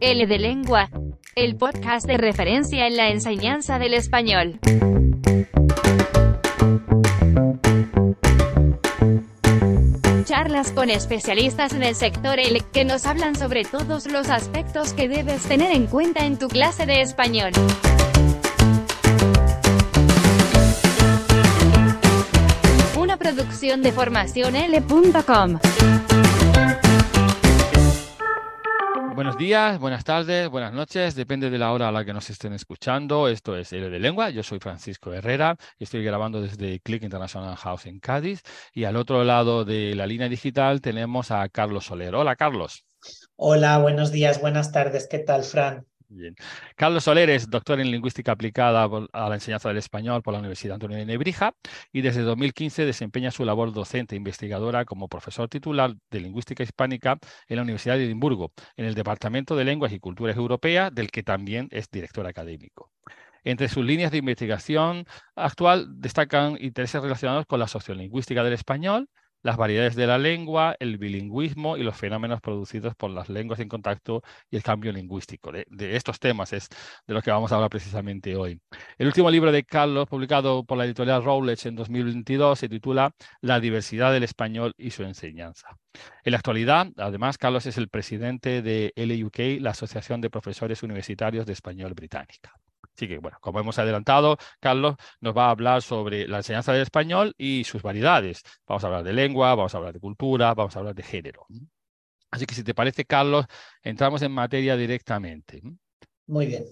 L de Lengua, el podcast de referencia en la enseñanza del español. Charlas con especialistas en el sector L que nos hablan sobre todos los aspectos que debes tener en cuenta en tu clase de español. Una producción de formacionl.com. Buenos días, buenas tardes, buenas noches, depende de la hora a la que nos estén escuchando. Esto es L de Lengua, yo soy Francisco Herrera estoy grabando desde Click International House en Cádiz y al otro lado de la línea digital tenemos a Carlos Soler. Hola, Carlos. Hola, buenos días, buenas tardes. ¿Qué tal, Fran? Carlos Soler es doctor en lingüística aplicada a la enseñanza del español por la Universidad Antonio de Nebrija y desde 2015 desempeña su labor docente e investigadora como profesor titular de lingüística hispánica en la Universidad de Edimburgo, en el Departamento de Lenguas y Culturas Europeas, del que también es director académico. Entre sus líneas de investigación actual destacan intereses relacionados con la sociolingüística del español, las variedades de la lengua, el bilingüismo y los fenómenos producidos por las lenguas en contacto y el cambio lingüístico. De, estos temas es de los que vamos a hablar precisamente hoy. El último libro de Carlos, publicado por la editorial Rowledge en 2022, se titula La diversidad del español y su enseñanza. En la actualidad, además, Carlos es el presidente de LUK, la Asociación de Profesores Universitarios de Español Británica. Así que, bueno, como hemos adelantado, Carlos nos va a hablar sobre la enseñanza del español y sus variedades. Vamos a hablar de lengua, vamos a hablar de cultura, vamos a hablar de género. Así que si te parece, Carlos, entramos en materia directamente. Muy bien.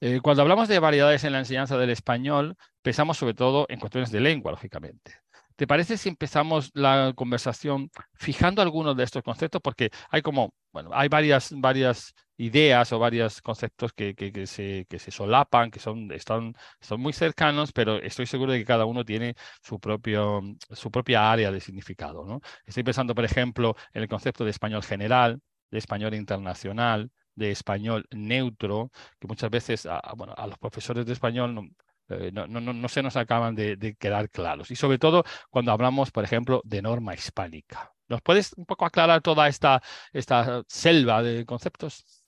Eh, cuando hablamos de variedades en la enseñanza del español, pensamos sobre todo en cuestiones de lengua, lógicamente. ¿Te parece si empezamos la conversación fijando algunos de estos conceptos? Porque hay como, bueno, hay varias, varias ideas o varios conceptos que, que, se, que se solapan, que son, están, son muy cercanos, pero estoy seguro de que cada uno tiene su, propio, su propia área de significado. ¿no? Estoy pensando, por ejemplo, en el concepto de español general, de español internacional, de español neutro, que muchas veces a, bueno, a los profesores de español eh, no, no, no, se nos acaban de, quedar claros. Y sobre todo cuando hablamos, por ejemplo, de norma hispánica. ¿Nos puedes un poco aclarar toda esta, esta selva de conceptos?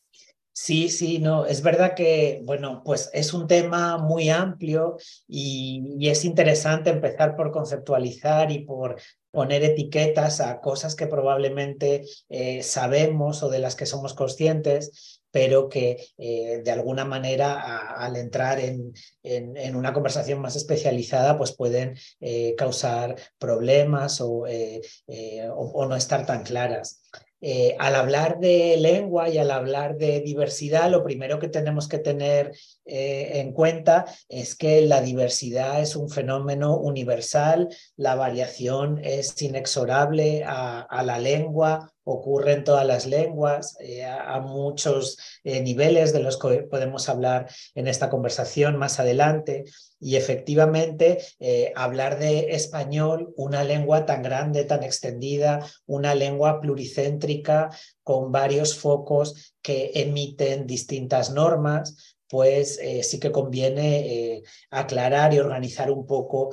Sí, sí, no, es verdad que, bueno, pues es un tema muy amplio y, es interesante empezar por conceptualizar y por poner etiquetas a cosas que probablemente eh, sabemos o de las que somos conscientes, pero que eh, de alguna manera al entrar en, en, una conversación más especializada pues pueden eh, causar problemas o, o, no estar tan claras. Eh, al hablar de lengua y al hablar de diversidad, lo primero que tenemos que tener eh, en cuenta es que la diversidad es un fenómeno universal, la variación es inexorable a la lengua ocurre en todas las lenguas, eh, a, muchos eh, niveles de los que podemos hablar en esta conversación más adelante. Y efectivamente, eh, hablar de español, una lengua tan grande, tan extendida, una lengua pluricéntrica con varios focos que emiten distintas normas, pues sí que conviene aclarar y organizar un poco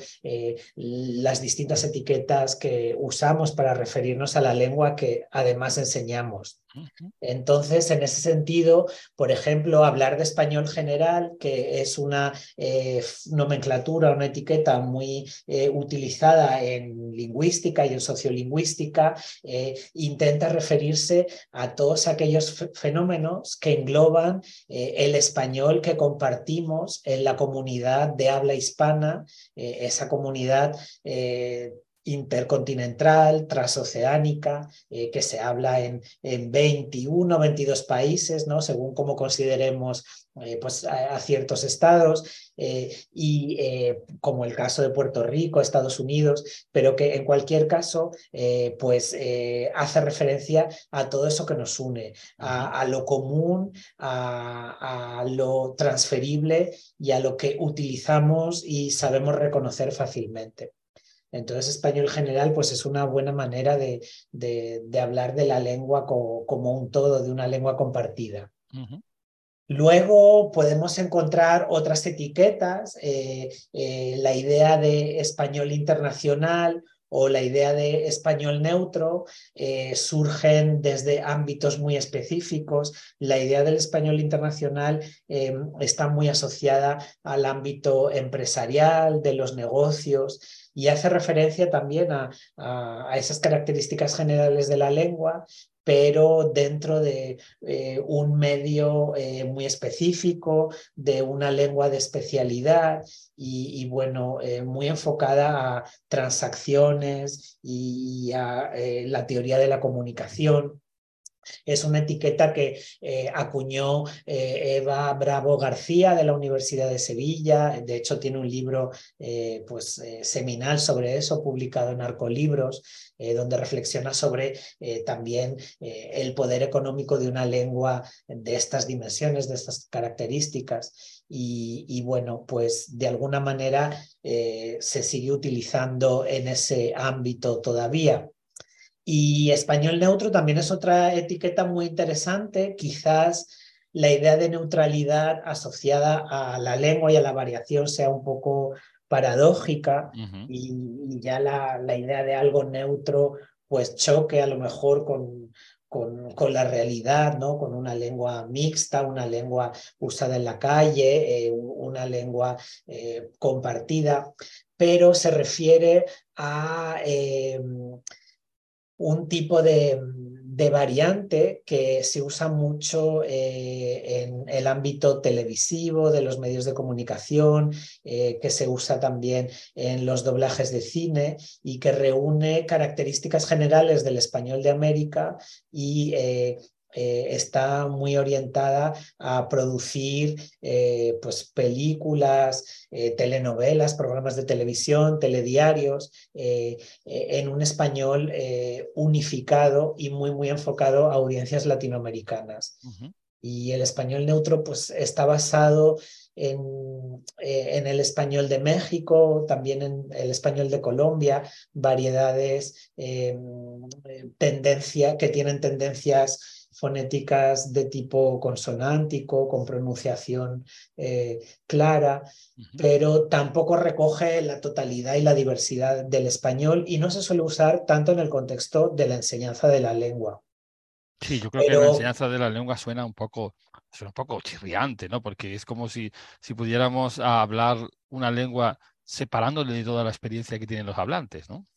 las distintas etiquetas que usamos para referirnos a la lengua que además enseñamos. Entonces, en ese sentido, por ejemplo, hablar de español general, que es una eh, nomenclatura, una etiqueta muy eh, utilizada en lingüística y en sociolingüística, eh, intenta referirse a todos aquellos fenómenos que engloban el español que compartimos en la comunidad de habla hispana, esa comunidad intercontinental, transoceánica, eh, que se habla en, en 21, 22 países, ¿no? según cómo consideremos eh, pues, a, ciertos estados, eh, y como el caso de Puerto Rico, Estados Unidos, pero que en cualquier caso pues, hace referencia a todo eso que nos une, a, lo común, a, a lo transferible y a lo que utilizamos y sabemos reconocer fácilmente. Entonces, español general, pues es una buena manera de, de, hablar de la lengua como, un todo, de una lengua compartida. Luego podemos encontrar otras etiquetas, eh, eh, la idea de español internacional o la idea de español neutro eh, surgen desde ámbitos muy específicos. La idea del español internacional em, está muy asociada al ámbito empresarial, de los negocios y hace referencia también a, a, esas características generales de la lengua pero dentro de eh, un medio eh, muy específico, de una lengua de especialidad y, bueno, eh, muy enfocada a transacciones y a la teoría de la comunicación. Es una etiqueta que eh, acuñó eh, Eva Bravo García de la Universidad de Sevilla. De hecho, tiene un libro eh, pues, seminal sobre eso, publicado en Arcolibros, donde reflexiona sobre también el poder económico de una lengua de estas dimensiones, de estas características. Y, y bueno, pues de alguna manera se sigue utilizando en ese ámbito todavía. Y español neutro también es otra etiqueta muy interesante, quizás la idea de neutralidad asociada a la lengua y a la variación sea un poco paradójica y, ya la, la, idea de algo neutro pues choque a lo mejor con, con, con, la realidad, ¿no? con una lengua mixta, una lengua usada en la calle, eh, una lengua eh, compartida, pero se refiere a... Eh, un tipo de, variante que se usa mucho eh, en el ámbito televisivo, de los medios de comunicación, eh, que se usa también en los doblajes de cine y que reúne características generales del español de América y eh, eh, está muy orientada a producir eh, pues, películas, eh, telenovelas, programas de televisión, telediarios, en un español unificado y muy, muy enfocado a audiencias latinoamericanas. Y el español neutro pues, está basado en, en, el español de México, también en el español de Colombia, variedades, tendencia, que tienen tendencias fonéticas de tipo consonántico, con pronunciación eh, clara, pero tampoco recoge la totalidad y la diversidad del español y no se suele usar tanto en el contexto de la enseñanza de la lengua. Sí, yo creo que la enseñanza de la lengua suena un poco, suena un poco chirriante, ¿no? Porque es como si, si pudiéramos hablar una lengua separándole de toda la experiencia que tienen los hablantes, ¿no?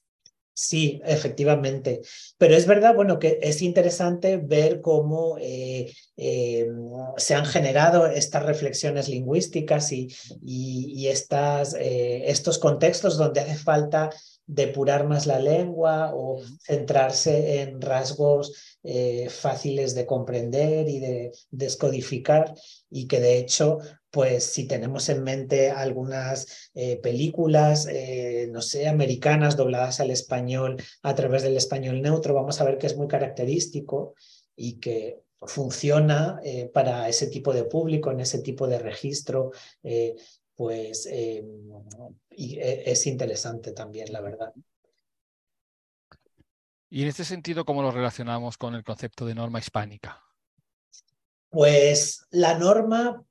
Sí, efectivamente. Pero es verdad, bueno, que es interesante ver cómo eh, eh, se han generado estas reflexiones lingüísticas y, y, estas, eh, estos contextos donde hace falta depurar más la lengua o centrarse en rasgos fáciles de comprender y de descodificar y que de hecho pues si tenemos en mente algunas eh, películas, eh, no sé, americanas dobladas al español a través del español neutro, vamos a ver que es muy característico y que funciona eh, para ese tipo de público, en ese tipo de registro, pues y es interesante también, la verdad. Y en este sentido, ¿cómo lo relacionamos con el concepto de norma hispánica? Pues la norma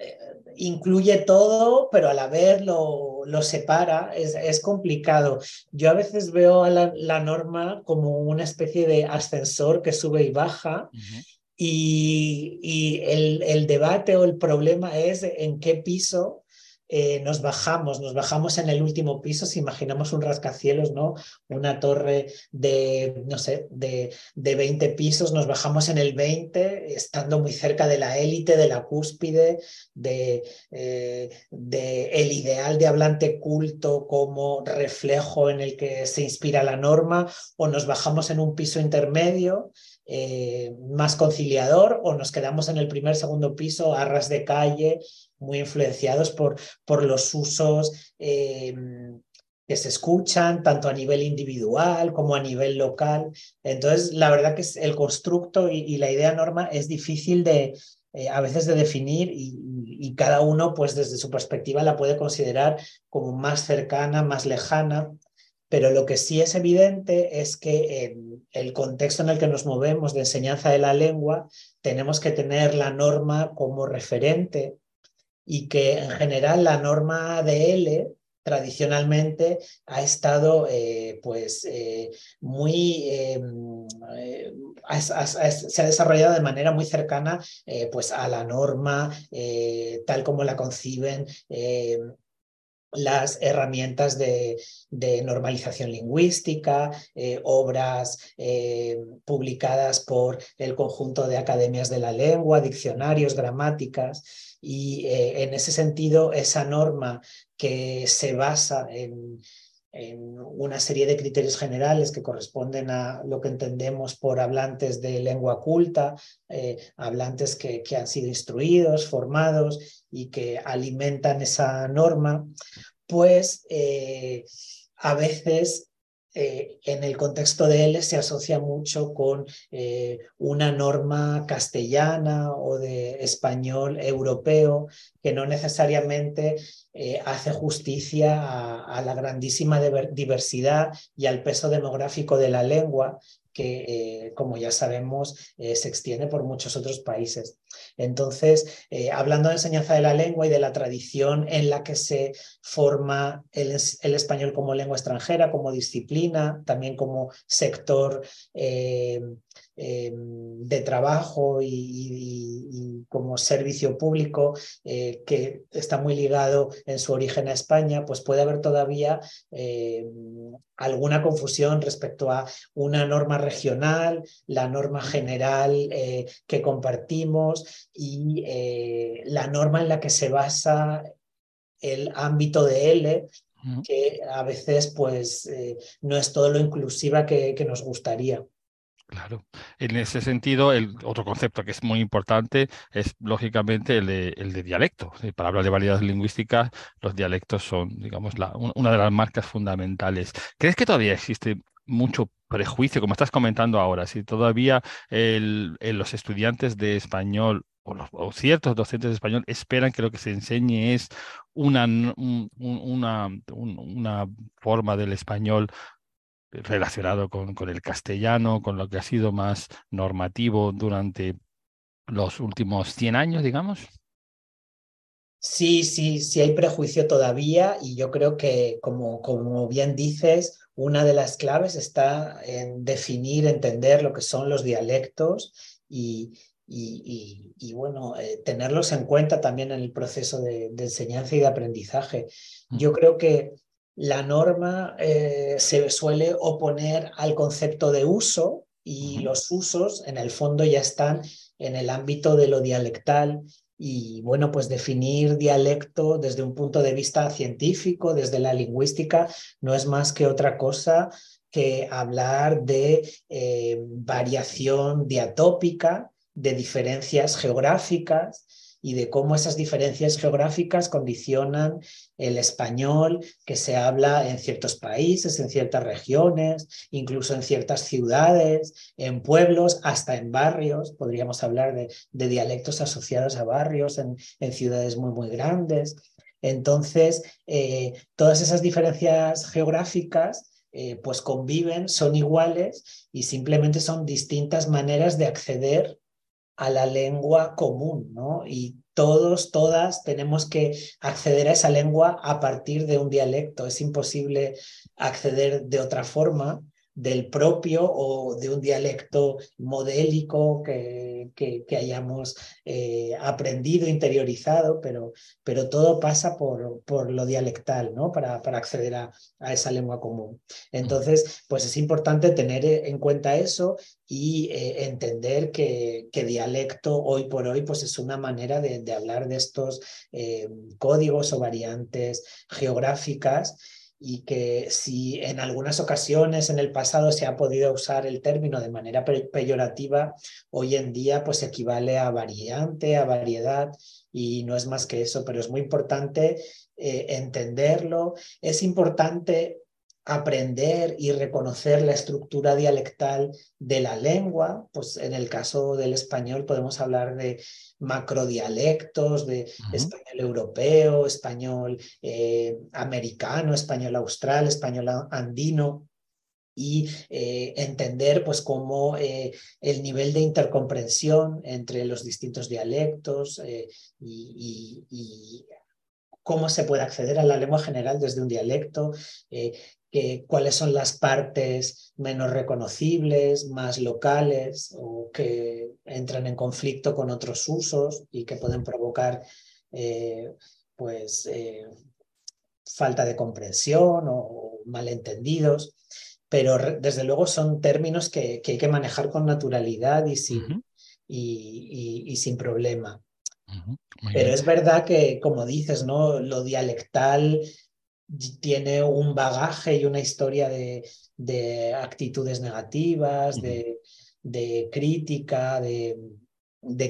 eh, incluye todo, pero a la vez lo, lo separa, es, complicado. Yo a veces veo a la, norma como una especie de ascensor que sube y baja. Y, y el, el, debate o el problema es en qué piso eh, nos bajamos, nos bajamos en el último piso, si imaginamos un rascacielos, ¿no? Una torre de, no sé, de, de 20 pisos, nos bajamos en el 20, estando muy cerca de la élite, de la cúspide, de, eh, de el ideal de hablante culto como reflejo en el que se inspira la norma, o nos bajamos en un piso intermedio. Eh, más conciliador o nos quedamos en el primer, segundo piso a ras de calle muy influenciados por, por los usos eh, que se escuchan, tanto a nivel individual como a nivel local. Entonces, la verdad que el constructo y, la idea norma es difícil de, eh, a veces de definir y, cada uno, pues desde su perspectiva, la puede considerar como más cercana, más lejana. Pero lo que sí es evidente es que en el contexto en el que nos movemos de enseñanza de la lengua, tenemos que tener la norma como referente y que en general la norma de L tradicionalmente ha estado eh, pues eh, muy eh, se ha desarrollado de manera muy cercana pues a la norma tal como la conciben las herramientas de, normalización lingüística, obras publicadas por el conjunto de academias de la lengua, diccionarios, gramáticas. Y eh, en ese sentido, esa norma que se basa en, una serie de criterios generales que corresponden a lo que entendemos por hablantes de lengua culta, eh, hablantes que, han sido instruidos, formados y que alimentan esa norma, pues eh, a veces eh, en el contexto de él se asocia mucho con eh, una norma castellana o de español europeo que no necesariamente eh, hace justicia a, la grandísima diversidad y al peso demográfico de la lengua que, eh, como ya sabemos, eh, se extiende por muchos otros países. Entonces, eh, hablando de enseñanza de la lengua y de la tradición en la que se forma el, español como lengua extranjera, como disciplina, también como sector de trabajo y, como servicio público que está muy ligado en su origen a España, pues puede haber todavía alguna confusión respecto a una norma regional, la norma general eh, que compartimos y eh, la norma en la que se basa el ámbito de L, que a veces pues, eh, no es todo lo inclusiva que nos gustaría. Claro. En ese sentido, el otro concepto que es muy importante es, lógicamente, el de, el de dialecto. Para hablar de variedades lingüísticas, los dialectos son, digamos, la, una de las marcas fundamentales. ¿Crees que todavía existe mucho prejuicio, como estás comentando ahora? Si todavía los estudiantes de español o, ciertos docentes de español esperan que lo que se enseñe es una, una, una forma del español relacionado con, con, el castellano, con lo que ha sido más normativo durante los últimos 100 años, digamos? Sí, sí, sí hay prejuicio todavía y yo creo que, como, como bien dices, una de las claves está en definir, entender lo que son los dialectos y, y, y, bueno, eh, tenerlos en cuenta también en el proceso de, de enseñanza y de aprendizaje. Yo creo que la norma eh, se suele oponer al concepto de uso y los usos en el fondo ya están en el ámbito de lo dialectal y bueno, pues definir dialecto desde un punto de vista científico, desde la lingüística, no es más que otra cosa que hablar de eh, variación diatópica, de diferencias geográficas y de cómo esas diferencias geográficas condicionan el español que se habla en ciertos países, en ciertas regiones, incluso en ciertas ciudades, en pueblos, hasta en barrios. Podríamos hablar de, dialectos asociados a barrios en, ciudades muy, muy grandes. Entonces, eh, todas esas diferencias geográficas eh, pues conviven, son iguales y simplemente son distintas maneras de acceder a la lengua común, ¿no? Y todos, todas tenemos que acceder a esa lengua a partir de un dialecto. Es imposible acceder de otra forma del propio o de un dialecto modélico que, que, hayamos eh, aprendido, interiorizado, pero, pero todo pasa por, por lo dialectal, ¿no? Para, para acceder a, a, esa lengua común. Entonces, pues es importante tener en cuenta eso y eh, entender que, que, dialecto hoy por hoy pues es una manera de, de hablar de estos eh, códigos o variantes geográficas y que si en algunas ocasiones en el pasado se ha podido usar el término de manera peyorativa, hoy en día pues equivale a variante, a variedad y no es más que eso, pero es muy importante eh, entenderlo, es importante aprender y reconocer la estructura dialectal de la lengua, pues en el caso del español podemos hablar de macrodialectos, de español europeo, español eh, americano, español austral, español andino, y eh, entender pues cómo eh, el nivel de intercomprensión entre los distintos dialectos y, cómo se puede acceder a la lengua general desde un dialecto, eh, cuáles son las partes menos reconocibles, más locales o que entran en conflicto con otros usos y que pueden provocar eh, pues, eh, falta de comprensión o, malentendidos. Pero desde luego son términos que, hay que manejar con naturalidad y sin, y, sin problema. Pero es verdad que, como dices, ¿no? lo dialectal tiene un bagaje y una historia de, actitudes negativas, de, crítica, de,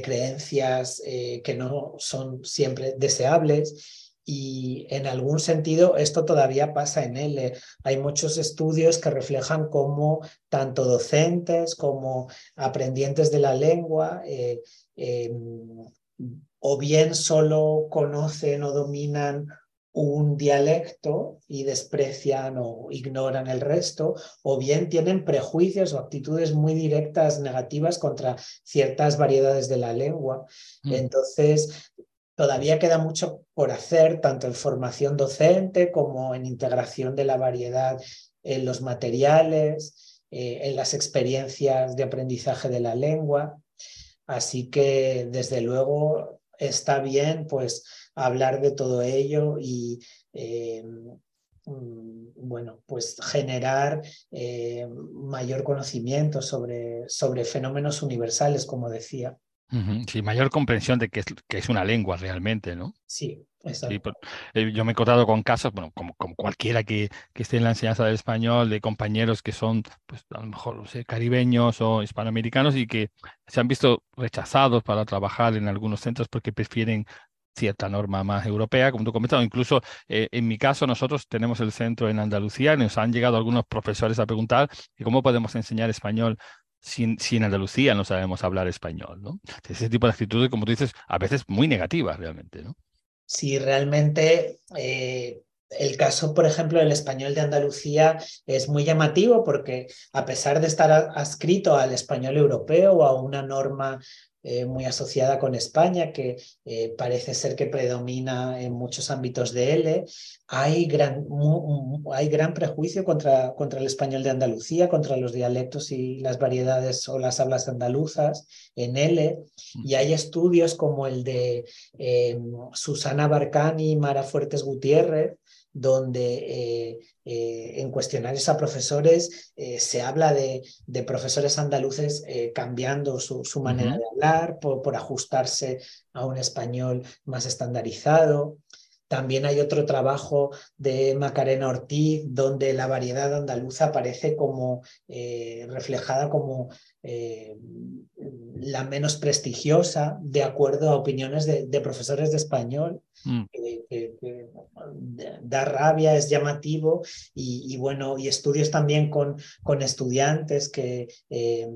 creencias eh, que no son siempre deseables. Y en algún sentido esto todavía pasa en él. Hay muchos estudios que reflejan cómo tanto docentes como aprendientes de la lengua eh, em, o bien solo conocen o dominan un dialecto y desprecian o ignoran el resto, o bien tienen prejuicios o actitudes muy directas negativas contra ciertas variedades de la lengua. Mm. Entonces, todavía queda mucho por hacer, tanto en formación docente como en integración de la variedad en los materiales, eh, en las experiencias de aprendizaje de la lengua. Así que, desde luego, está bien, pues, hablar de todo ello y eh, mm, bueno, pues generar eh, mayor conocimiento sobre, sobre fenómenos universales, como decía. Sí, mayor comprensión de que es, que es una lengua realmente, ¿no? Sí, exacto. Pues, eh, yo me he encontrado con casos, bueno, como, como cualquiera que, que, esté en la enseñanza del español, de compañeros que son, pues a lo mejor, no sé, caribeños o hispanoamericanos y que se han visto rechazados para trabajar en algunos centros porque prefieren cierta norma más europea, como tú comentas, incluso eh, en mi caso nosotros tenemos el centro en Andalucía y nos han llegado algunos profesores a preguntar cómo podemos enseñar español si, en Andalucía no sabemos hablar español, ¿no? Ese tipo de actitudes, como tú dices, a veces muy negativas realmente, ¿no? Sí, realmente eh, el caso, por ejemplo, del español de Andalucía es muy llamativo porque a pesar de estar adscrito al español europeo o a una norma eh, muy asociada con España, que eh, parece ser que predomina en muchos ámbitos de L. Hay gran, hay gran prejuicio contra, contra el español de Andalucía, contra los dialectos y las variedades o las hablas andaluzas en L. Y hay estudios como el de eh, Susana Barcani y Mara Fuertes Gutiérrez, donde eh, eh, en cuestionarios a profesores eh, se habla de, profesores andaluces cambiando su, manera de hablar por, ajustarse a un español más estandarizado. También hay otro trabajo de Macarena Ortiz donde la variedad andaluza aparece como reflejada como la menos prestigiosa de acuerdo a opiniones de, profesores de español. Mm. Que, da rabia, es llamativo y, bueno, y estudios también con, con estudiantes que eh,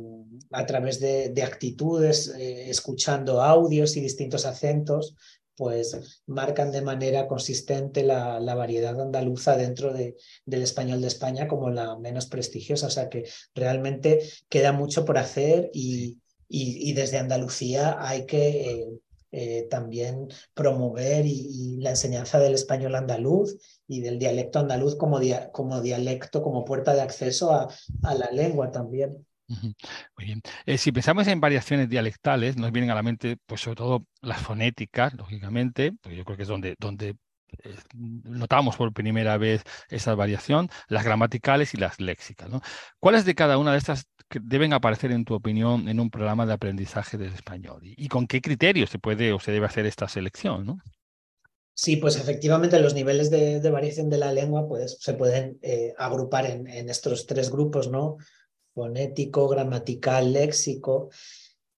a través de, actitudes, eh, escuchando audios y distintos acentos, pues marcan de manera consistente la, la variedad andaluza dentro de, del español de España como la menos prestigiosa. O sea que realmente queda mucho por hacer y, y, desde Andalucía hay que eh, eh, también promover y, la enseñanza del español andaluz y del dialecto andaluz como, como dialecto, como puerta de acceso a, a la lengua también. Muy bien. Eh, si pensamos en variaciones dialectales, nos vienen a la mente, pues sobre todo las fonéticas, lógicamente, porque yo creo que es donde, donde notamos por primera vez esa variación, las gramaticales y las léxicas. ¿Cuáles de cada una de estas deben aparecer, en tu opinión, en un programa de aprendizaje del español? ¿Y, con qué criterios se puede o se debe hacer esta selección? ¿no? Sí, pues efectivamente los niveles de, variación de la lengua pues, se pueden eh, agrupar en, estos tres grupos, ¿no? Fonético, gramatical, léxico.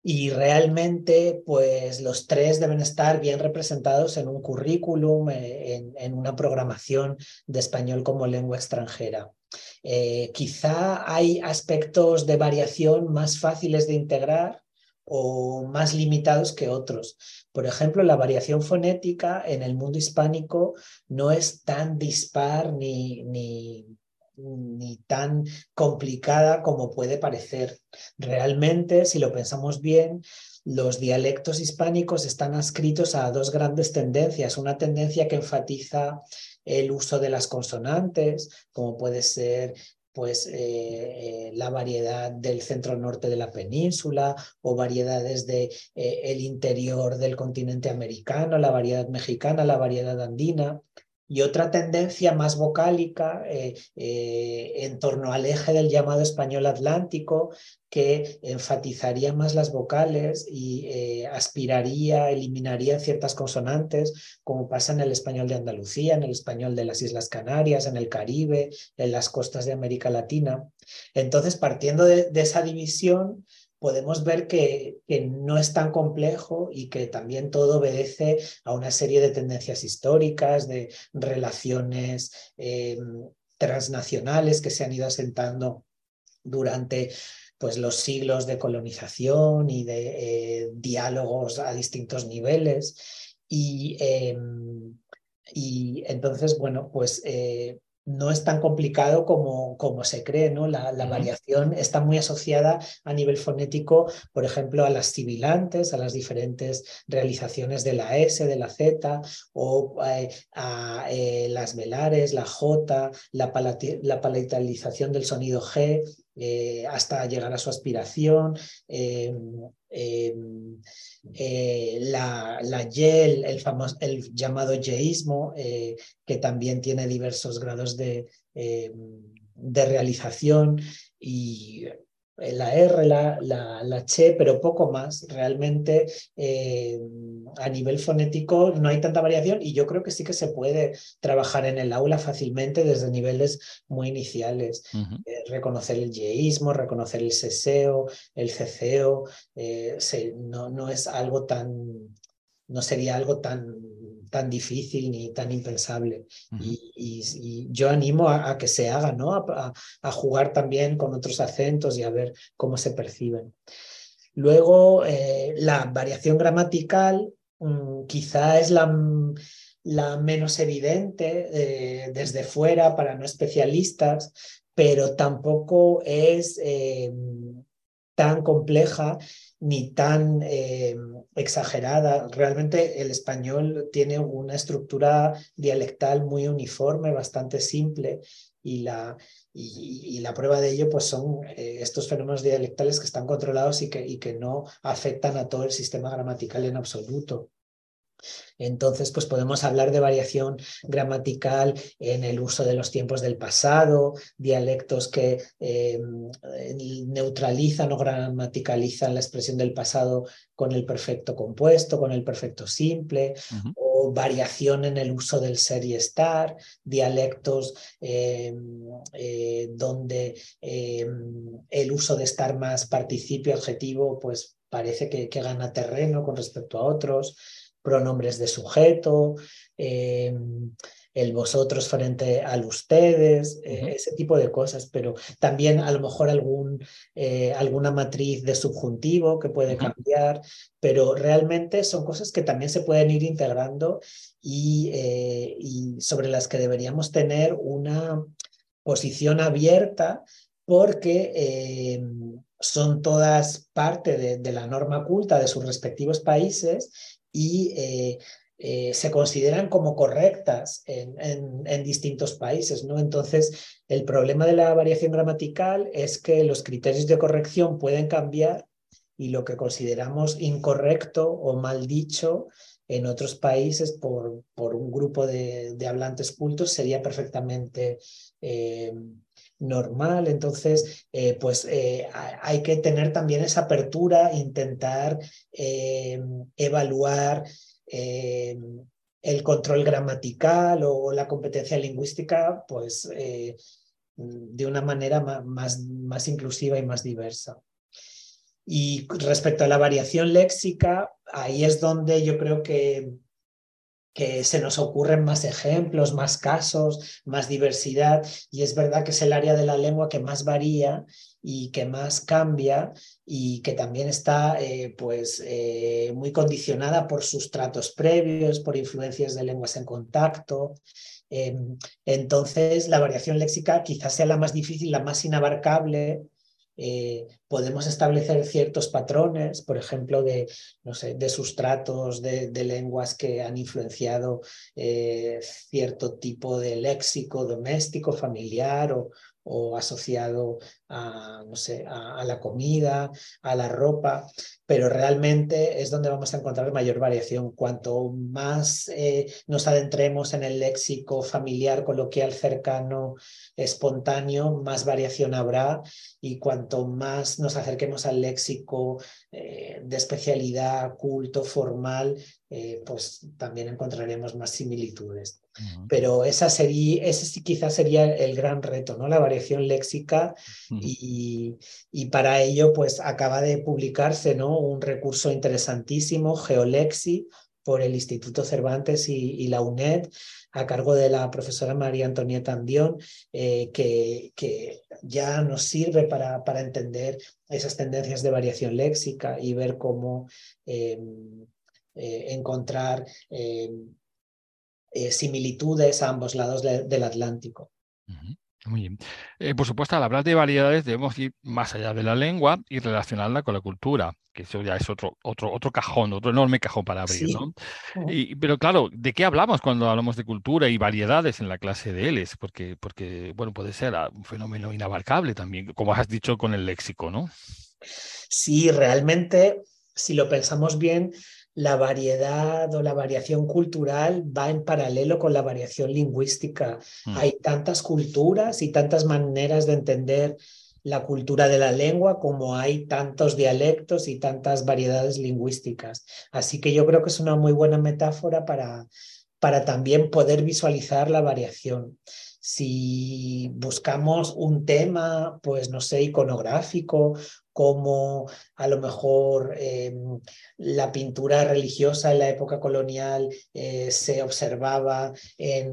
Y realmente, pues los tres deben estar bien representados en un currículum, eh, en, una programación de español como lengua extranjera. Eh, quizá hay aspectos de variación más fáciles de integrar o más limitados que otros. Por ejemplo, la variación fonética en el mundo hispánico no es tan dispar ni, ni ni tan complicada como puede parecer. Realmente, si lo pensamos bien, los dialectos hispánicos están adscritos a dos grandes tendencias. Una tendencia que enfatiza el uso de las consonantes, como puede ser pues eh, eh, la variedad del centro norte de la península o variedades del de, eh, el interior del continente americano, la variedad mexicana, la variedad andina y otra tendencia más vocálica eh, eh, en torno al eje del llamado español atlántico que enfatizaría más las vocales y eh, aspiraría, eliminaría ciertas consonantes, como pasa en el español de Andalucía, en el español de las Islas Canarias, en el Caribe, en las costas de América Latina. Entonces, partiendo de, de esa división, podemos ver que, no es tan complejo y que también todo obedece a una serie de tendencias históricas, de relaciones eh, transnacionales que se han ido asentando durante pues, los siglos de colonización y de eh, diálogos a distintos niveles. Y, em, y entonces, bueno, pues eh, no es tan complicado como, como se cree, ¿no? La, variación está muy asociada a nivel fonético, por ejemplo, a las sibilantes, a las diferentes realizaciones de la S, de la Z, o eh, a eh, las velares, la J, la, la palatalización del sonido G, eh, hasta llegar a su aspiración. Eh, la, la YEL, el, famoso, el llamado yeísmo, eh, que también tiene diversos grados de, eh, de realización y la R, la, la, la, Che, pero poco más. Realmente eh, a nivel fonético no hay tanta variación y yo creo que sí que se puede trabajar en el aula fácilmente desde niveles muy iniciales. Eh, reconocer el yeísmo, reconocer el seseo, el ceceo, eh, no, no es algo tan, no sería algo tan tan difícil ni tan impensable. y, yo animo a, que se haga, ¿no? A, jugar también con otros acentos y a ver cómo se perciben. Luego, eh, la variación gramatical mm, quizá es la, la menos evidente eh, desde fuera para no especialistas, pero tampoco es eh, tan compleja ni tan eh, exagerada. Realmente el español tiene una estructura dialectal muy uniforme, bastante simple, y la, y, la prueba de ello pues son eh, estos fenómenos dialectales que están controlados y que, y que no afectan a todo el sistema gramatical en absoluto. Entonces, pues podemos hablar de variación gramatical en el uso de los tiempos del pasado, dialectos que eh, neutralizan o gramaticalizan la expresión del pasado con el perfecto compuesto, con el perfecto simple, o variación en el uso del ser y estar, dialectos eh, eh, donde el uso de estar más participio adjetivo, pues parece que gana terreno con respecto a otros pronombres de sujeto, eh, el vosotros frente al ustedes, eh, ese tipo de cosas, pero también a lo mejor algún, eh, alguna matriz de subjuntivo que puede cambiar, pero realmente son cosas que también se pueden ir integrando y, y sobre las que deberíamos tener una posición abierta porque son todas parte de, de, la norma culta de sus respectivos países y eh, eh, se consideran como correctas en, en, distintos países. ¿no? Entonces, el problema de la variación gramatical es que los criterios de corrección pueden cambiar y lo que consideramos incorrecto o mal dicho en otros países por, por un grupo de, de, hablantes cultos sería perfectamente eh, normal. Entonces, pues hay que tener también esa apertura, intentar evaluar el control gramatical o la competencia lingüística, pues de una manera más, más inclusiva y más diversa. Y respecto a la variación léxica, ahí es donde yo creo que, que se nos ocurren más ejemplos, más casos, más diversidad, y es verdad que es el área de la lengua que más varía y que más cambia y que también está eh, pues, eh, muy condicionada por sus tratos previos, por influencias de lenguas en contacto. Em, entonces, la variación léxica quizás sea la más difícil, la más inabarcable, eh, podemos establecer ciertos patrones, por ejemplo, de, no sé, de sustratos de, lenguas que han influenciado eh, cierto tipo de léxico doméstico, familiar o, o asociado a, no sé, a, la comida, a la ropa, pero realmente es donde vamos a encontrar mayor variación. Cuanto más eh, nos adentremos en el léxico familiar, coloquial, cercano, espontáneo, más variación habrá y cuanto más nos acerquemos al léxico eh, de especialidad, culto, formal, eh, pues también encontraremos más similitudes. Pero esa sería, ese sí quizás sería el gran reto, ¿no? La variación léxica y, y, para ello pues acaba de publicarse, ¿no? Un recurso interesantísimo, Geolexi, por el Instituto Cervantes y, la UNED, a cargo de la profesora María Antonieta Andión, eh, que, que, ya nos sirve para, para, entender esas tendencias de variación léxica y ver cómo em, eh, encontrar em, eh, similitudes a ambos lados del Atlántico. Muy bien. Eh, por supuesto, al hablar de variedades debemos ir más allá de la lengua y relacionarla con la cultura, que eso ya es otro, otro, otro cajón, otro enorme cajón para abrir. ¿no? Y, pero claro, ¿de qué hablamos cuando hablamos de cultura y variedades en la clase de Ls? Porque, porque bueno, puede ser un fenómeno inabarcable también, como has dicho con el léxico, ¿no? Sí, realmente, si lo pensamos bien, la variedad o la variación cultural va en paralelo con la variación lingüística. Mm. Hay tantas culturas y tantas maneras de entender la cultura de la lengua como hay tantos dialectos y tantas variedades lingüísticas. Así que yo creo que es una muy buena metáfora para, para también poder visualizar la variación. Si buscamos un tema, pues no sé, iconográfico como a lo mejor em, la pintura religiosa en la época colonial eh, se observaba en,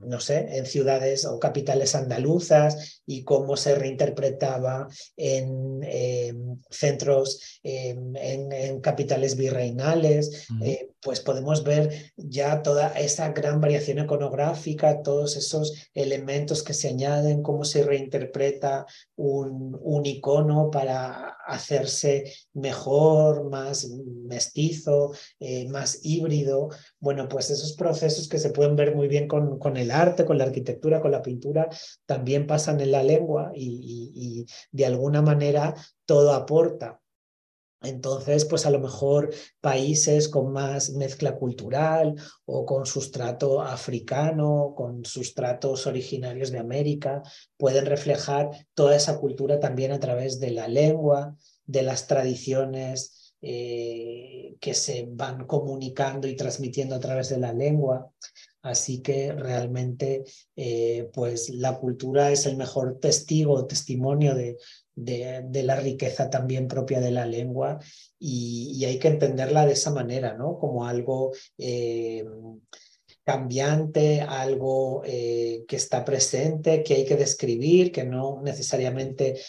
no sé, en ciudades o capitales andaluzas y cómo se reinterpretaba en em, centros, em, en, capitales virreinales, eh, pues podemos ver ya toda esa gran variación iconográfica, todos esos elementos que se añaden, cómo se reinterpreta un, un icono para hacerse mejor, más mestizo, eh, más híbrido. Bueno, pues esos procesos que se pueden ver muy bien con, con el arte, con la arquitectura, con la pintura, también pasan en la lengua y de alguna manera todo aporta entonces, pues a lo mejor países con más mezcla cultural o con sustrato africano, con sustratos originarios de América, pueden reflejar toda esa cultura también a través de la lengua, de las tradiciones eh, que se van comunicando y transmitiendo a través de la lengua. Así que realmente, eh, pues la cultura es el mejor testigo, testimonio de, de, la riqueza también propia de la lengua y, hay que entenderla de esa manera, ¿no? Como algo eh, cambiante, algo eh, que está presente, que hay que describir, que no necesariamente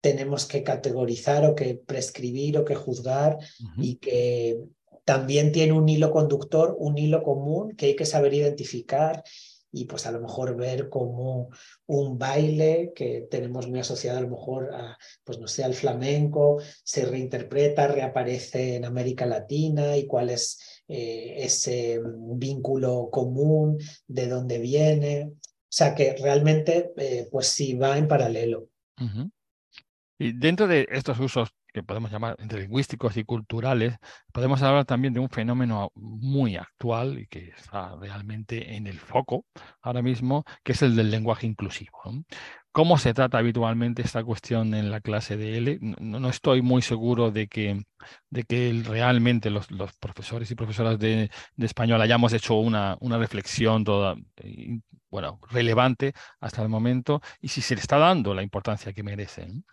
tenemos que categorizar o que prescribir o que juzgar y que también tiene un hilo conductor, un hilo común que hay que saber identificar y pues a lo mejor ver como un baile que tenemos muy asociado a lo mejor pues no sé, al flamenco, se reinterpreta, reaparece en América Latina y cuál es eh, ese vínculo común, de dónde viene. O sea que realmente eh, pues sí va en paralelo. Y dentro de estos usos que podemos llamar entre lingüísticos y culturales, podemos hablar también de un fenómeno muy actual y que está realmente en el foco ahora mismo, que es el del lenguaje inclusivo. ¿Cómo se trata habitualmente esta cuestión en la clase de L? No, estoy muy seguro de que, de que realmente los, profesores y profesoras de, de, español hayamos hecho una, una reflexión toda, bueno, relevante hasta el momento y si se le está dando la importancia que merecen.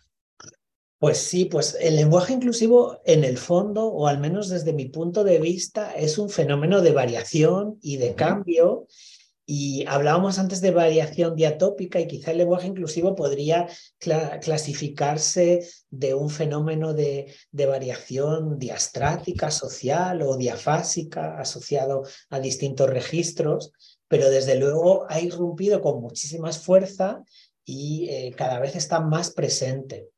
Pues sí, pues el lenguaje inclusivo en el fondo, o al menos desde mi punto de vista, es un fenómeno de variación y de cambio Y hablábamos antes de variación diatópica y quizá el lenguaje inclusivo podría clasificarse de un fenómeno de, de, variación diastrática, social o diafásica asociado a distintos registros, pero desde luego ha irrumpido con muchísima fuerza y eh, cada vez está más presente.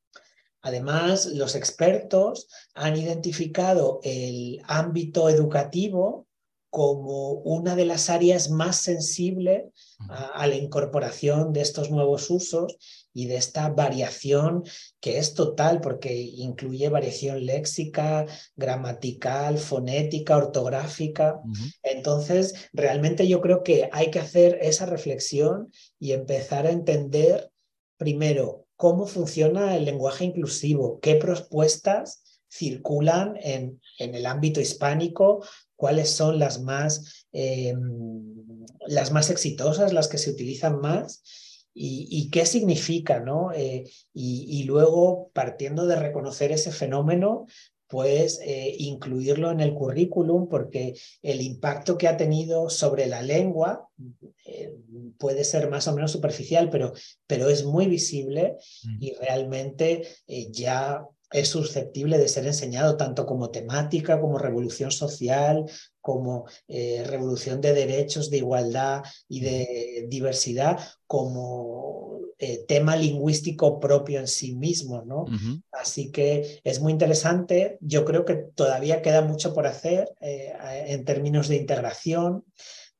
Además, los expertos han identificado el ámbito educativo como una de las áreas más sensibles a, la incorporación de estos nuevos usos y de esta variación que es total porque incluye variación léxica, gramatical, fonética, ortográfica. Entonces, realmente yo creo que hay que hacer esa reflexión y empezar a entender primero cómo funciona el lenguaje inclusivo, qué propuestas circulan en, en el ámbito hispánico cuáles son las más, eh, las más exitosas, las que se utilizan más y, qué significa, ¿no? Eh, y, luego, partiendo de reconocer ese fenómeno, pues eh, incluirlo en el currículum porque el impacto que ha tenido sobre la lengua puede ser más o menos superficial, pero, pero es muy visible mm. y realmente ya es susceptible de ser enseñado tanto como temática, como revolución social, como eh, revolución de derechos, de igualdad y de diversidad, como eh, tema lingüístico propio en sí mismo. ¿no? Así que es muy interesante. Yo creo que todavía queda mucho por hacer eh, en términos de integración.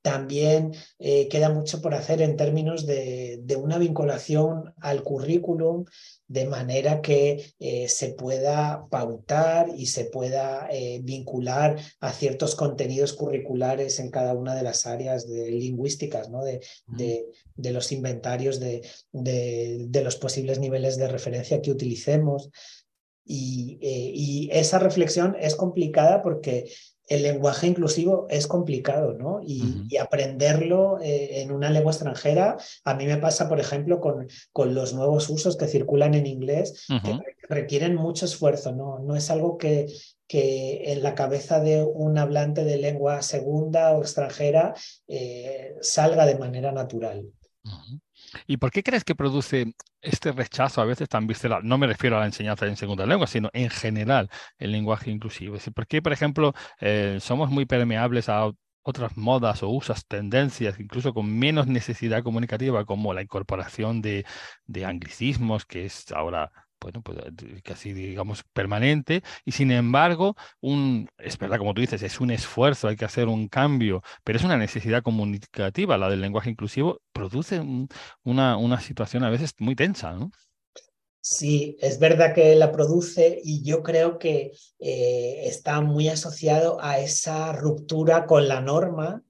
También queda mucho por hacer en términos de, de, una vinculación al currículum de manera que eh, se pueda pautar y se pueda eh, vincular a ciertos contenidos curriculares en cada una de las áreas de lingüísticas, ¿no? de, de, los inventarios de, de, los posibles niveles de referencia que utilicemos. Y, eh, y, esa reflexión es complicada porque el lenguaje inclusivo es complicado, ¿no? Y, aprenderlo eh, en una lengua extranjera, a mí me pasa, por ejemplo, con, con los nuevos usos que circulan en inglés, que requieren mucho esfuerzo, ¿no? No es algo que, que en la cabeza de un hablante de lengua segunda o extranjera eh, salga de manera natural. ¿Y por qué crees que produce este rechazo a veces tan visceral? No me refiero a la enseñanza en segunda lengua, sino en general el lenguaje inclusivo. ¿Por qué, por ejemplo, eh, somos muy permeables a otras modas o usas, tendencias, incluso con menos necesidad comunicativa, como la incorporación de anglicismos, que es ahora bueno, pues casi digamos permanente y sin embargo, un, es verdad, como tú dices, es un esfuerzo, hay que hacer un cambio, pero es una necesidad comunicativa, la del lenguaje inclusivo, produce una, una situación a veces muy tensa, ¿no? Sí, es verdad que la produce y yo creo que eh, está muy asociado a esa ruptura con la norma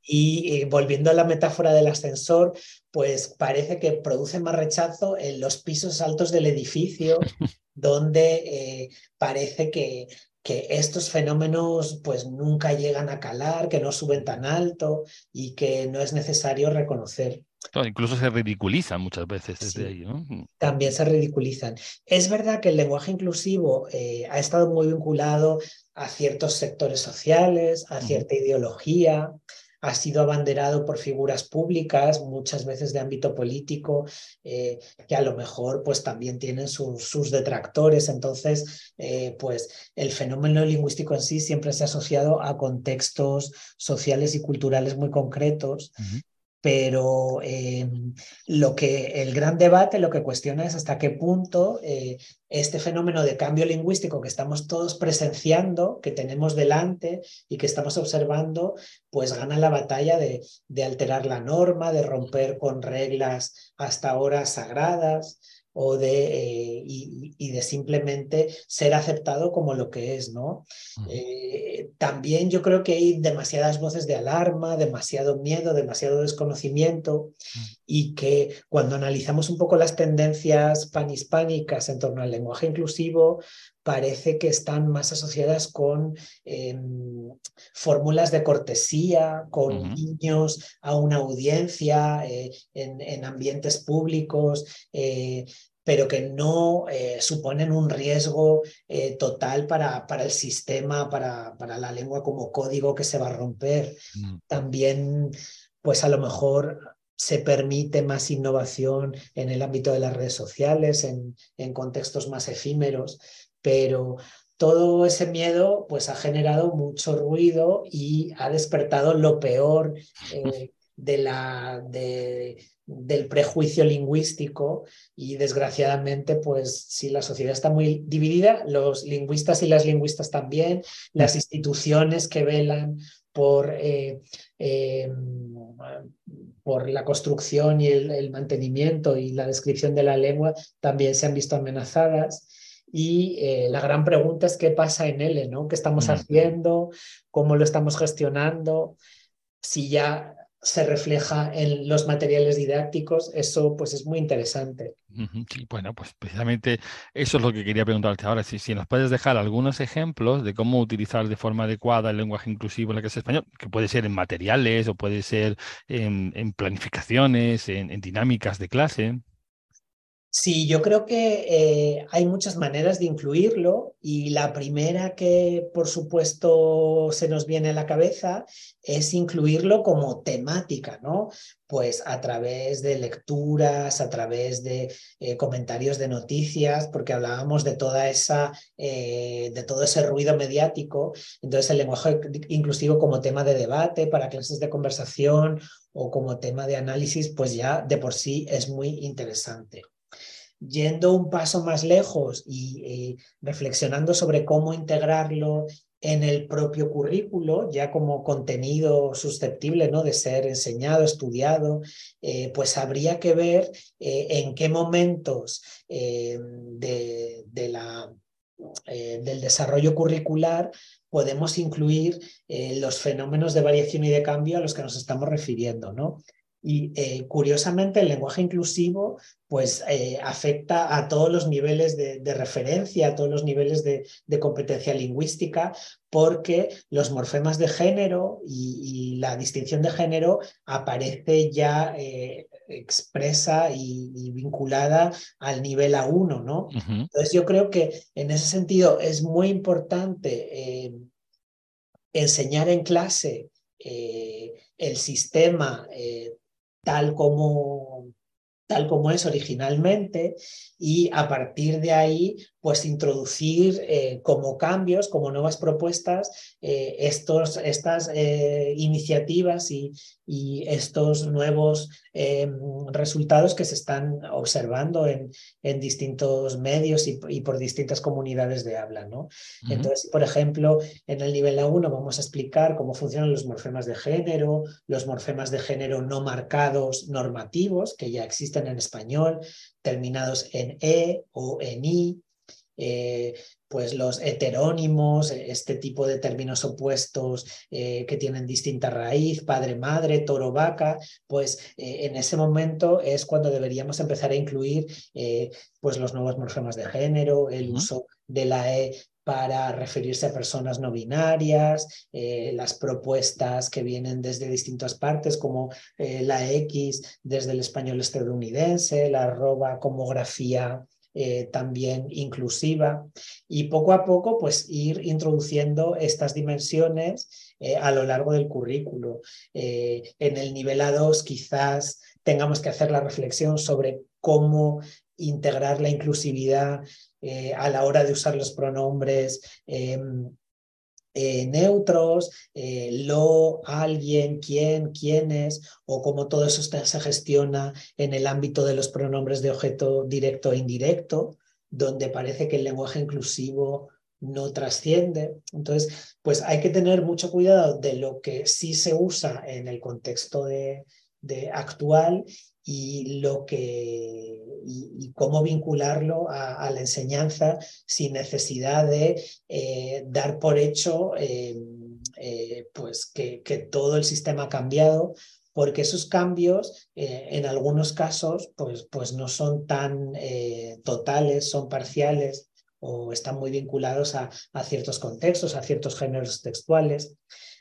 y eh, volviendo a la metáfora del ascensor, pues parece que produce más rechazo en los pisos altos del edificio, donde eh, parece que, que estos fenómenos pues nunca llegan a calar, que no suben tan alto y que no es necesario reconocer incluso se ridiculizan muchas veces desde ahí. ¿no? Mm. También se ridiculizan. Es verdad que el lenguaje inclusivo eh, ha estado muy vinculado a ciertos sectores sociales, a cierta ideología, ha sido abanderado por figuras públicas, muchas veces de ámbito político, eh, que a lo mejor pues también tienen sus detractores. Entonces, eh, pues el fenómeno lingüístico en sí siempre se ha asociado a contextos sociales y culturales muy concretos pero eh, lo que el gran debate lo que cuestiona es hasta qué punto eh, este fenómeno de cambio lingüístico que estamos todos presenciando, que tenemos delante y que estamos observando, pues gana la batalla de, de alterar la norma, de romper con reglas hasta ahora sagradas o de, eh, y, de simplemente ser aceptado como lo que es, ¿no? Eh, también yo creo que hay demasiadas voces de alarma, demasiado miedo, demasiado desconocimiento y que cuando analizamos un poco las tendencias panhispánicas en torno al lenguaje inclusivo, parece que están más asociadas con em, fórmulas de cortesía, con niños a una audiencia, eh, en, ambientes públicos, eh, pero que no eh, suponen un riesgo total para, para, el sistema, para, para, la lengua como código que se va a romper. Mm. También pues a lo mejor se permite más innovación en el ámbito de las redes sociales, en, en contextos más efímeros, pero todo ese miedo pues ha generado mucho ruido y ha despertado lo peor eh, de la, de, del prejuicio lingüístico y desgraciadamente, pues si la sociedad está muy dividida, los lingüistas y las lingüistas también, las instituciones que velan por, eh, eh, por la construcción y el, mantenimiento y la descripción de la lengua también se han visto amenazadas. Y eh, la gran pregunta es qué pasa en L, ¿no? ¿Qué estamos haciendo? ¿Cómo lo estamos gestionando? Si ya se refleja en los materiales didácticos, eso pues es muy interesante. Bueno, pues precisamente eso es lo que quería preguntarte ahora. Si, si nos puedes dejar algunos ejemplos de cómo utilizar de forma adecuada el lenguaje inclusivo en la clase español, que puede ser en materiales o puede ser en, planificaciones, en dinámicas de clase. Sí, yo creo que eh, hay muchas maneras de incluirlo y la primera que por supuesto se nos viene a la cabeza es incluirlo como temática, ¿no? Pues a través de lecturas, a través de eh, comentarios de noticias, porque hablábamos de toda esa, eh, de todo ese ruido mediático. Entonces el lenguaje inclusivo como tema de debate para clases de conversación o como tema de análisis, pues ya de por sí es muy interesante yendo un paso más lejos y eh, reflexionando sobre cómo integrarlo en el propio currículo, ya como contenido susceptible ¿no? de ser enseñado, estudiado, eh, pues habría que ver eh, en qué momentos de, la, del desarrollo curricular podemos incluir los fenómenos de variación y de cambio a los que nos estamos refiriendo. ¿no? Y eh, curiosamente el lenguaje inclusivo pues eh, afecta a todos los niveles de, referencia, a todos los niveles de, competencia lingüística, porque los morfemas de género y, la distinción de género aparece ya eh, expresa y, vinculada al nivel A1, ¿no? Entonces yo creo que en ese sentido es muy importante enseñar en clase el sistema tal como, tal como es originalmente y a partir de ahí pues introducir eh, como cambios, como nuevas propuestas, eh, estos, estas eh, iniciativas y, y, estos nuevos resultados que se están observando en, en distintos medios y, y, por distintas comunidades de habla. ¿no? Entonces, por ejemplo, en el nivel A1 vamos a explicar cómo funcionan los morfemas de género, los morfemas de género no marcados normativos que ya existen en español, terminados en E o en I, eh, pues los heterónimos, este tipo de términos opuestos eh, que tienen distinta raíz, padre, madre, toro, vaca, pues eh, en ese momento es cuando deberíamos empezar a incluir pues los nuevos morfemas de género, el uso de la E para referirse a personas no binarias, las propuestas que vienen desde distintas partes, como la X desde el español estadounidense, la arroba como grafía eh, también inclusiva y poco a poco pues ir introduciendo estas dimensiones eh, a lo largo del currículo. Eh, en el nivel A2 quizás tengamos que hacer la reflexión sobre cómo integrar la inclusividad a la hora de usar los pronombres em, eh, neutros, eh, lo, alguien, quién, quiénes, o cómo todo eso se gestiona en el ámbito de los pronombres de objeto directo e indirecto, donde parece que el lenguaje inclusivo no trasciende. Entonces, pues hay que tener mucho cuidado de lo que sí se usa en el contexto de, de actual y lo que y, cómo vincularlo a, la enseñanza sin necesidad de eh, dar por hecho eh, eh, pues que, que, todo el sistema ha cambiado porque esos cambios en algunos casos pues, pues no son tan totales, son parciales o están muy vinculados a, a, ciertos contextos, a ciertos géneros textuales.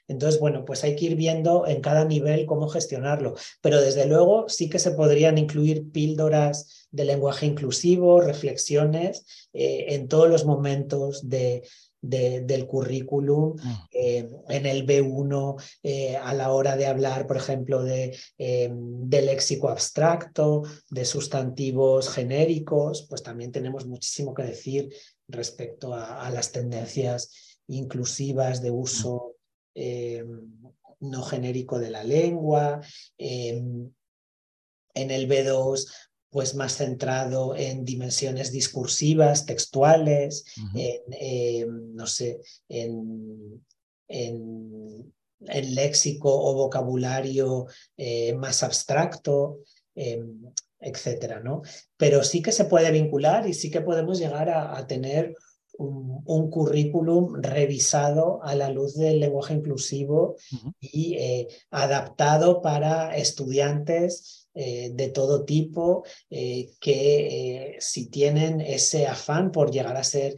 Entonces, bueno, pues hay que ir viendo en cada nivel cómo gestionarlo. Pero desde luego sí que se podrían incluir píldoras de lenguaje inclusivo, reflexiones eh, en todos los momentos de, del currículum, mm. eh, en el B1 eh, a la hora de hablar, por ejemplo, de, eh, de, léxico abstracto, de sustantivos genéricos, pues también tenemos muchísimo que decir respecto a, las tendencias inclusivas de uso no genérico de la lengua. en el B2 pues más centrado en dimensiones discursivas, textuales, en, em, no sé, en, en, léxico o vocabulario eh, más abstracto, em, etcétera, ¿no? Pero sí que se puede vincular y sí que podemos llegar a, tener un, currículum revisado a la luz del lenguaje inclusivo y eh, adaptado para estudiantes eh, de todo tipo eh, que si tienen ese afán por llegar a ser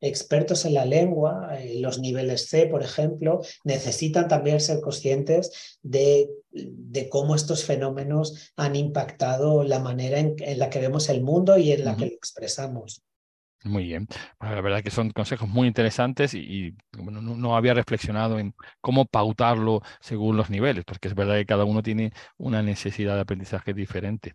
expertos en la lengua, los niveles C, por ejemplo, necesitan también ser conscientes de, de cómo estos fenómenos han impactado la manera en, la que vemos el mundo y en la que lo expresamos. Muy bien. la verdad que son consejos muy interesantes y, no, había reflexionado en cómo pautarlo según los niveles, porque es verdad que cada uno tiene una necesidad de aprendizaje diferente.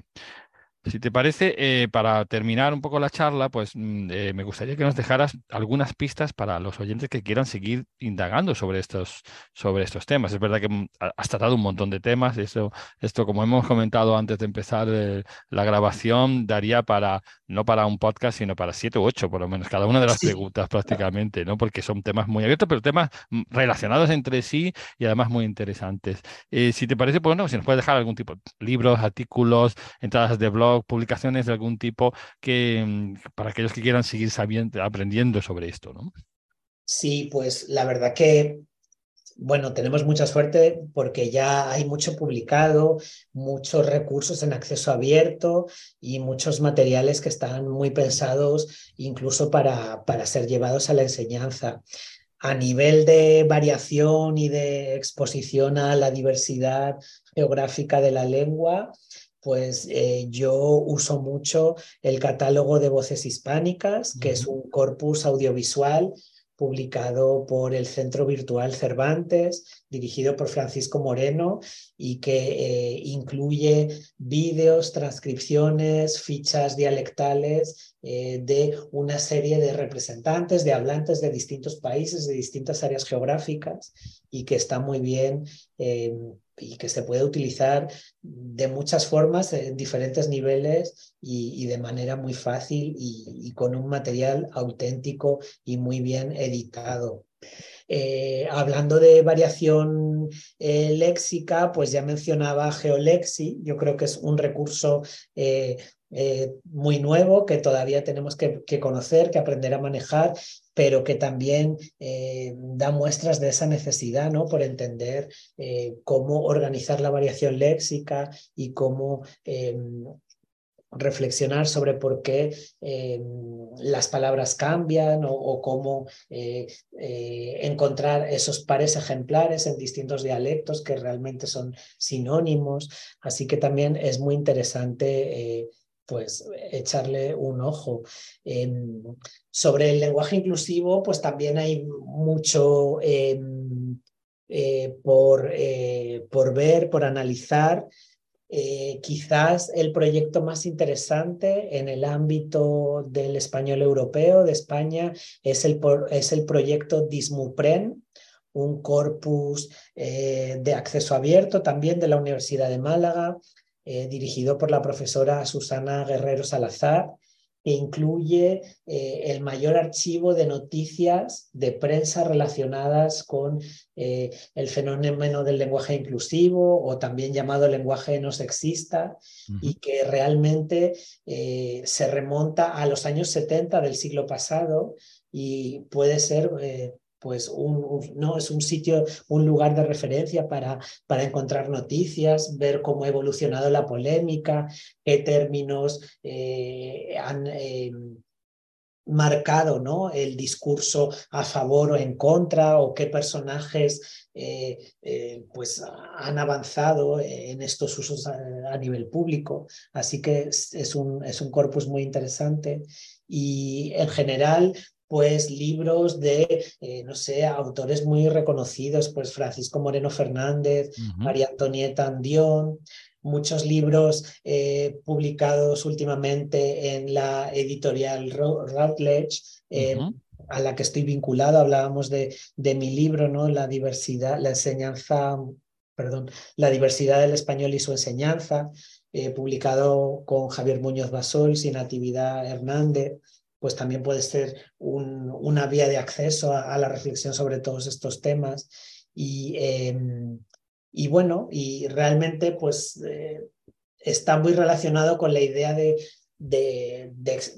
Si te parece, eh, para terminar un poco la charla, pues mm, eh, me gustaría que nos dejaras algunas pistas para los oyentes que quieran seguir indagando sobre estos, sobre estos temas. Es verdad que mm, has tratado un montón de temas. Eso, esto, como hemos comentado antes de empezar eh, la grabación, daría para, no para un podcast, sino para siete u ocho, por lo menos, cada una de las preguntas prácticamente, ¿no? Porque son temas muy abiertos, pero temas mm, relacionados entre sí y además muy interesantes. si te parece, pues bueno, si nos puedes dejar algún tipo de libros, artículos, entradas de blog, publicaciones de algún tipo que mm, para aquellos que quieran seguir sabiendo, aprendiendo sobre esto, ¿no? Sí, pues la verdad que bueno, tenemos mucha suerte porque ya hay mucho publicado, muchos recursos en acceso abierto y muchos materiales que están muy pensados incluso para, para ser llevados a la enseñanza. A nivel de variación y de exposición a la diversidad geográfica de la lengua, pues eh, yo uso mucho el catálogo de voces hispánicas, que es un corpus audiovisual publicado por el Centro Virtual Cervantes, dirigido por Francisco Moreno y que eh, incluye vídeos, transcripciones, fichas dialectales eh, de una serie de representantes, de hablantes de distintos países, de distintas áreas geográficas y que está muy bien y que se puede utilizar de muchas formas, en diferentes niveles y, de manera muy fácil y, con un material auténtico y muy bien editado. Eh, hablando de variación eh, léxica, pues ya mencionaba Geolexi, yo creo que es un recurso eh, muy nuevo que todavía tenemos que, conocer, que aprender a manejar pero que también eh, da muestras de esa necesidad, ¿no? Por entender eh, cómo organizar la variación léxica y cómo em, reflexionar sobre por qué em, las palabras cambian o, cómo eh, encontrar esos pares ejemplares en distintos dialectos que realmente son sinónimos. Así que también es muy interesante pues echarle un ojo. Em, sobre el lenguaje inclusivo, pues también hay mucho em, eh, por, eh, por, ver, por analizar. Eh, quizás el proyecto más interesante en el ámbito del español europeo, de España, es el, es el proyecto Dismupren, un corpus de acceso abierto también de la Universidad de Málaga, eh, dirigido por la profesora Susana Guerrero Salazar, que incluye eh, el mayor archivo de noticias de prensa relacionadas con eh, el fenómeno del lenguaje inclusivo o también llamado lenguaje no sexista y que realmente se remonta a los años 70 del siglo pasado y puede ser pues un, no, es un sitio, un lugar de referencia para, para encontrar noticias, ver cómo ha evolucionado la polémica, qué términos eh, han... Eh, marcado ¿no? el discurso a favor o en contra o qué personajes eh, pues han avanzado en estos usos a, nivel público. Así que es un, es un corpus muy interesante y en general pues libros de, eh, no sé, autores muy reconocidos, pues Francisco Moreno Fernández, María Antonieta Andión, muchos libros eh, publicados últimamente en la editorial Routledge, eh, a la que estoy vinculado. Hablábamos de, de, mi libro, ¿no? La diversidad, la enseñanza, perdón, la diversidad del español y su enseñanza, publicado con Javier Muñoz Basol y Natividad Hernández pues también puede ser un, una vía de acceso a, la reflexión sobre todos estos temas. Y, em, y bueno, y realmente pues eh, está muy relacionado con la idea de, de,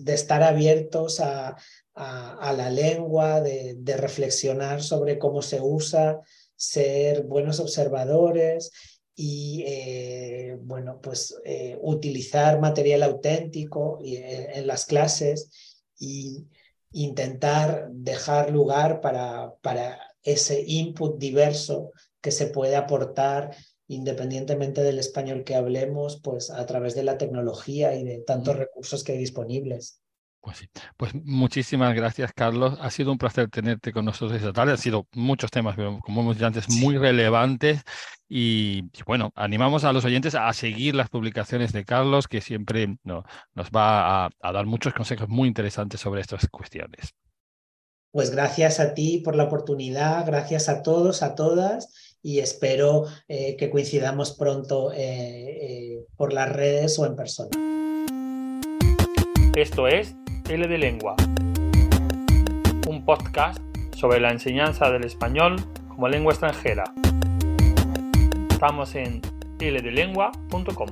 estar abiertos a, a, la lengua, de, reflexionar sobre cómo se usa, ser buenos observadores y eh, bueno, pues eh, utilizar material auténtico en las clases y intentar dejar lugar para, para ese input diverso que se puede aportar independientemente del español que hablemos, pues a través de la tecnología y de tantos recursos que hay disponibles. Pues sí. Pues muchísimas gracias, Carlos. Ha sido un placer tenerte con nosotros esta tarde. Han sido muchos temas, como hemos dicho antes, muy relevantes. Y, bueno, animamos a los oyentes a seguir las publicaciones de Carlos, que siempre nos va a, dar muchos consejos muy interesantes sobre estas cuestiones. Pues gracias a ti por la oportunidad, gracias a todos, a todas, y espero eh, que coincidamos pronto eh, eh, por las redes o en persona. Esto es L de Lengua, un podcast sobre la enseñanza del español como lengua extranjera. Estamos en ldelengua.com.